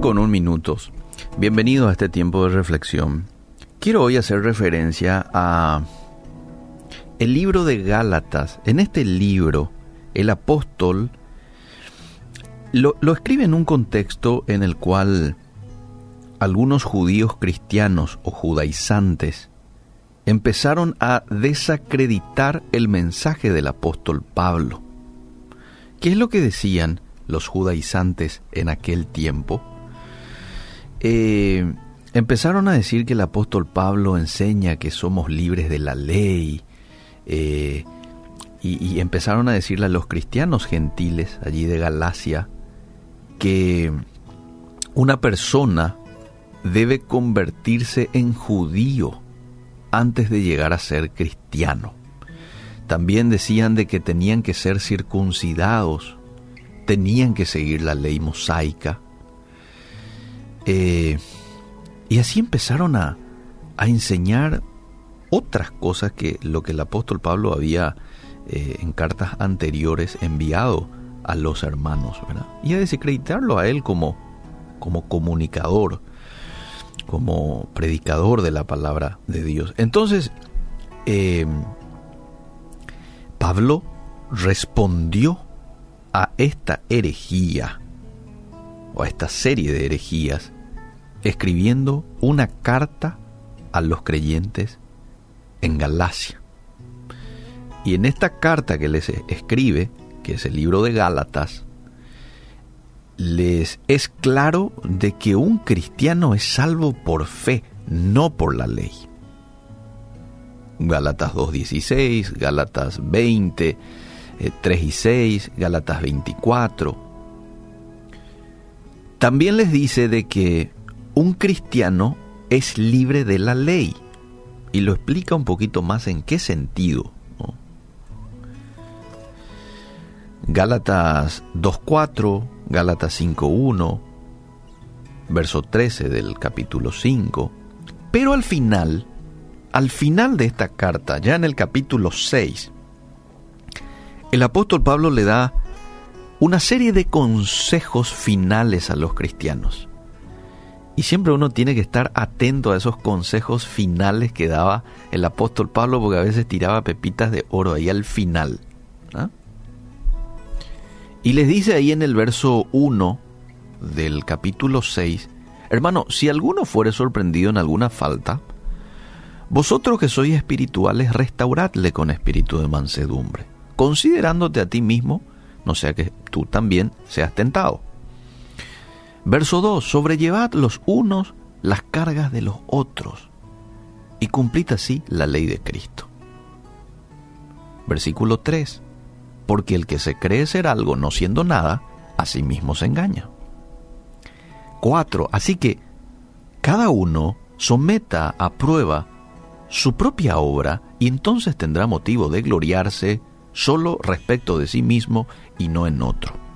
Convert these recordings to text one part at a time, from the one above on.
9 con un minutos. Bienvenido a este tiempo de reflexión. Quiero hoy hacer referencia a el libro de Gálatas. En este libro, el apóstol lo, lo escribe en un contexto en el cual algunos judíos cristianos o judaizantes empezaron a desacreditar el mensaje del apóstol Pablo. ¿Qué es lo que decían los judaizantes en aquel tiempo? Eh, empezaron a decir que el apóstol Pablo enseña que somos libres de la ley, eh, y, y, empezaron a decirle a los cristianos gentiles allí de Galacia que una persona debe convertirse en judío antes de llegar a ser cristiano. También decían de que tenían que ser circuncidados, tenían que seguir la ley mosaica. Eh, y así empezaron a, a, enseñar otras cosas que lo que el apóstol Pablo había eh, en cartas anteriores enviado a los hermanos. Y a desacreditarlo a él como, como comunicador como predicador de la palabra de Dios. Entonces, eh, Pablo respondió a esta herejía, o a esta serie de herejías, escribiendo una carta a los creyentes en Galacia. Y en esta carta que les escribe, que es el libro de Gálatas, les es claro de que un cristiano es salvo por fe, no por la ley. Gálatas 2.16, Gálatas 20, 3 eh, y 6, Gálatas 24. También les dice de que un cristiano es libre de la ley y lo explica un poquito más en qué sentido. Gálatas 2.4, Gálatas 5.1, verso 13 del capítulo 5. Pero al final, al final de esta carta, ya en el capítulo 6, el apóstol Pablo le da una serie de consejos finales a los cristianos. Y siempre uno tiene que estar atento a esos consejos finales que daba el apóstol Pablo, porque a veces tiraba pepitas de oro ahí al final. ¿ah? Y les dice ahí en el verso 1 del capítulo 6, hermano, si alguno fuere sorprendido en alguna falta, vosotros que sois espirituales, restauradle con espíritu de mansedumbre, considerándote a ti mismo, no sea que tú también seas tentado. Verso 2, sobrellevad los unos las cargas de los otros y cumplid así la ley de Cristo. Versículo 3, porque el que se cree ser algo no siendo nada, a sí mismo se engaña. 4. Así que cada uno someta a prueba su propia obra y entonces tendrá motivo de gloriarse solo respecto de sí mismo y no en otro.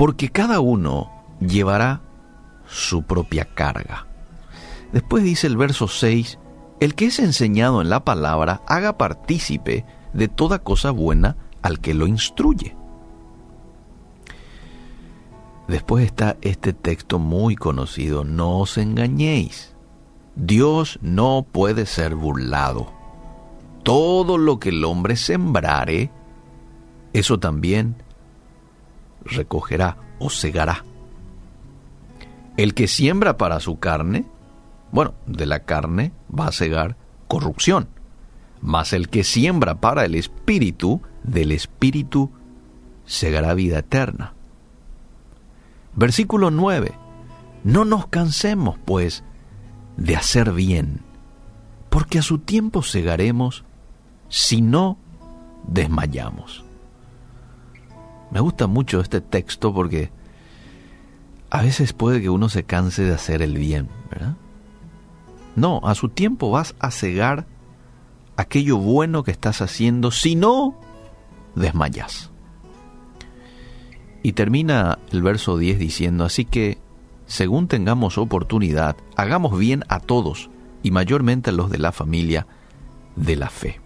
Porque cada uno llevará su propia carga. Después dice el verso 6, el que es enseñado en la palabra haga partícipe de toda cosa buena al que lo instruye. Después está este texto muy conocido, no os engañéis. Dios no puede ser burlado. Todo lo que el hombre sembrare, eso también recogerá o segará. El que siembra para su carne, bueno, de la carne va a segar corrupción mas el que siembra para el Espíritu, del Espíritu segará vida eterna. Versículo 9. No nos cansemos, pues, de hacer bien, porque a su tiempo segaremos si no desmayamos. Me gusta mucho este texto porque a veces puede que uno se canse de hacer el bien, ¿verdad? No, a su tiempo vas a cegar aquello bueno que estás haciendo, si no, desmayas. Y termina el verso 10 diciendo, así que, según tengamos oportunidad, hagamos bien a todos, y mayormente a los de la familia de la fe.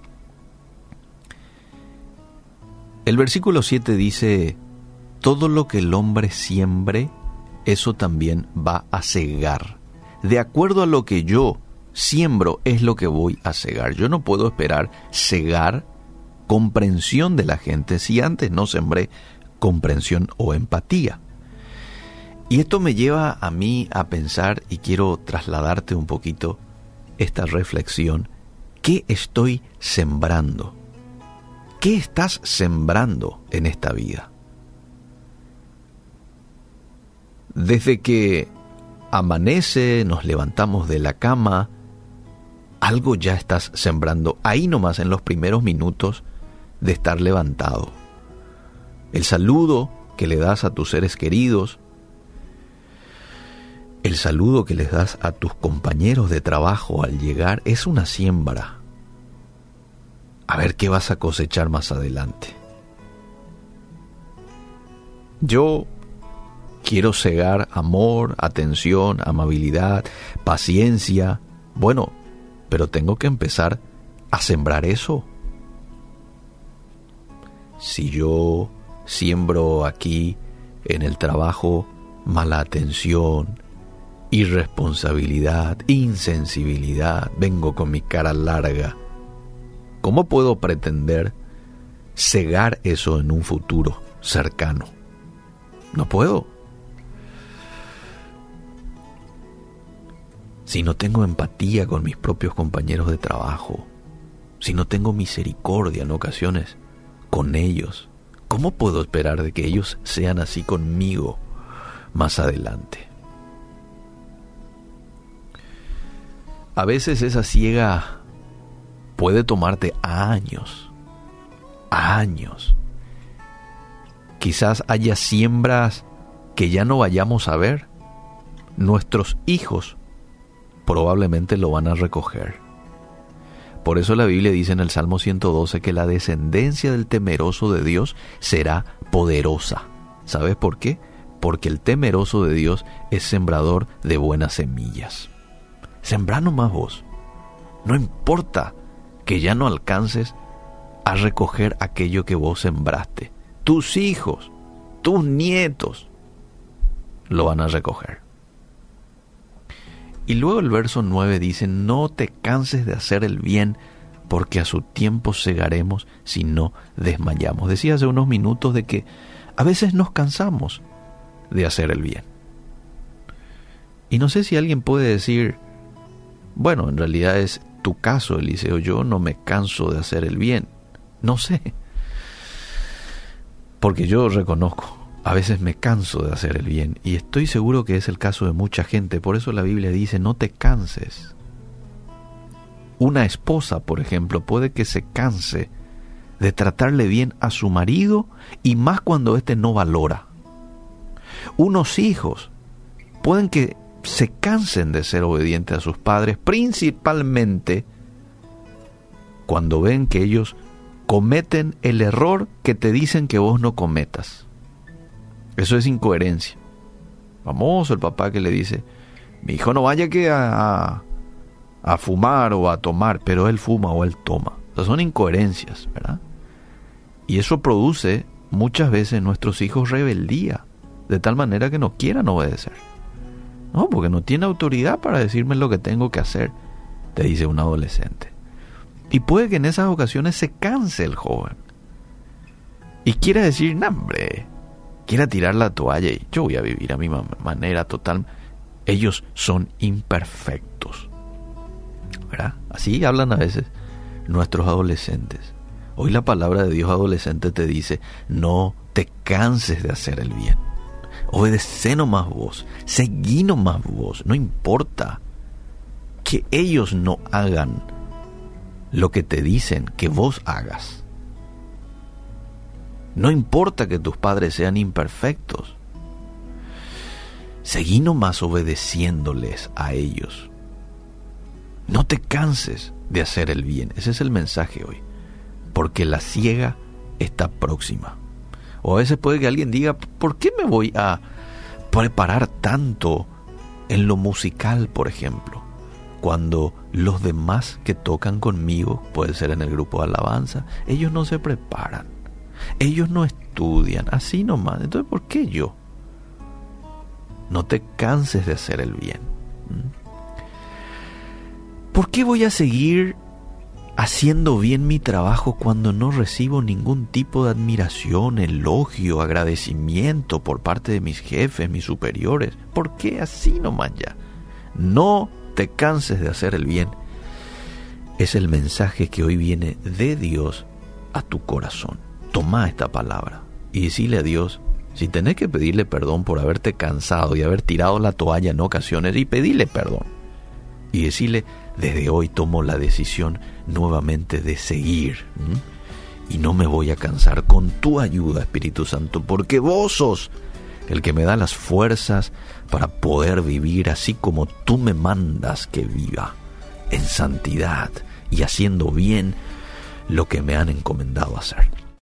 El versículo 7 dice, todo lo que el hombre siembre, eso también va a cegar. De acuerdo a lo que yo siembro, es lo que voy a cegar. Yo no puedo esperar cegar comprensión de la gente si antes no sembré comprensión o empatía. Y esto me lleva a mí a pensar y quiero trasladarte un poquito esta reflexión. ¿Qué estoy sembrando? ¿Qué estás sembrando en esta vida? Desde que amanece, nos levantamos de la cama, algo ya estás sembrando ahí nomás en los primeros minutos de estar levantado. El saludo que le das a tus seres queridos, el saludo que les das a tus compañeros de trabajo al llegar es una siembra. A ver qué vas a cosechar más adelante. Yo quiero cegar amor, atención, amabilidad, paciencia. Bueno, pero tengo que empezar a sembrar eso. Si yo siembro aquí en el trabajo mala atención, irresponsabilidad, insensibilidad, vengo con mi cara larga. ¿Cómo puedo pretender cegar eso en un futuro cercano? No puedo. Si no tengo empatía con mis propios compañeros de trabajo, si no tengo misericordia en ocasiones con ellos, ¿cómo puedo esperar de que ellos sean así conmigo más adelante? A veces esa ciega puede tomarte años, años. Quizás haya siembras que ya no vayamos a ver. Nuestros hijos probablemente lo van a recoger. Por eso la Biblia dice en el Salmo 112 que la descendencia del temeroso de Dios será poderosa. ¿Sabes por qué? Porque el temeroso de Dios es sembrador de buenas semillas. Sembra nomás vos. No importa que ya no alcances a recoger aquello que vos sembraste. Tus hijos, tus nietos lo van a recoger. Y luego el verso 9 dice, no te canses de hacer el bien, porque a su tiempo segaremos si no desmayamos. Decía hace unos minutos de que a veces nos cansamos de hacer el bien. Y no sé si alguien puede decir, bueno, en realidad es tu caso, Eliseo. Yo no me canso de hacer el bien. No sé. Porque yo reconozco, a veces me canso de hacer el bien. Y estoy seguro que es el caso de mucha gente. Por eso la Biblia dice, no te canses. Una esposa, por ejemplo, puede que se canse de tratarle bien a su marido y más cuando éste no valora. Unos hijos pueden que se cansen de ser obedientes a sus padres, principalmente cuando ven que ellos cometen el error que te dicen que vos no cometas. Eso es incoherencia. Famoso el papá que le dice, mi hijo no vaya que a, a, fumar o a tomar, pero él fuma o él toma. O son incoherencias, ¿verdad? Y eso produce muchas veces nuestros hijos rebeldía, de tal manera que no quieran obedecer. No, porque no tiene autoridad para decirme lo que tengo que hacer, te dice un adolescente. Y puede que en esas ocasiones se canse el joven. Y quiera decir, no, hombre, quiera tirar la toalla y yo voy a vivir a mi manera total. Ellos son imperfectos. ¿Verdad? Así hablan a veces nuestros adolescentes. Hoy la palabra de Dios adolescente te dice, no te canses de hacer el bien. Obedece nomás vos, seguí nomás vos, no importa que ellos no hagan lo que te dicen que vos hagas. No importa que tus padres sean imperfectos. Seguí nomás obedeciéndoles a ellos. No te canses de hacer el bien. Ese es el mensaje hoy. Porque la ciega está próxima. O a veces puede que alguien diga, ¿por qué me voy a preparar tanto en lo musical, por ejemplo? Cuando los demás que tocan conmigo, puede ser en el grupo de alabanza, ellos no se preparan, ellos no estudian, así nomás. Entonces, ¿por qué yo? No te canses de hacer el bien. ¿Por qué voy a seguir haciendo bien mi trabajo cuando no recibo ningún tipo de admiración, elogio, agradecimiento por parte de mis jefes, mis superiores? ¿Por qué así nomás ya? No te canses de hacer el bien. Es el mensaje que hoy viene de Dios a tu corazón. Toma esta palabra y decile a Dios, si tenés que pedirle perdón por haberte cansado y haber tirado la toalla en ocasiones, y pedirle perdón. Y decirle, desde hoy tomo la decisión nuevamente de seguir. Y no me voy a cansar con tu ayuda, Espíritu Santo, porque vos sos el que me da las fuerzas para poder vivir así como tú me mandas que viva, en santidad y haciendo bien lo que me han encomendado hacer.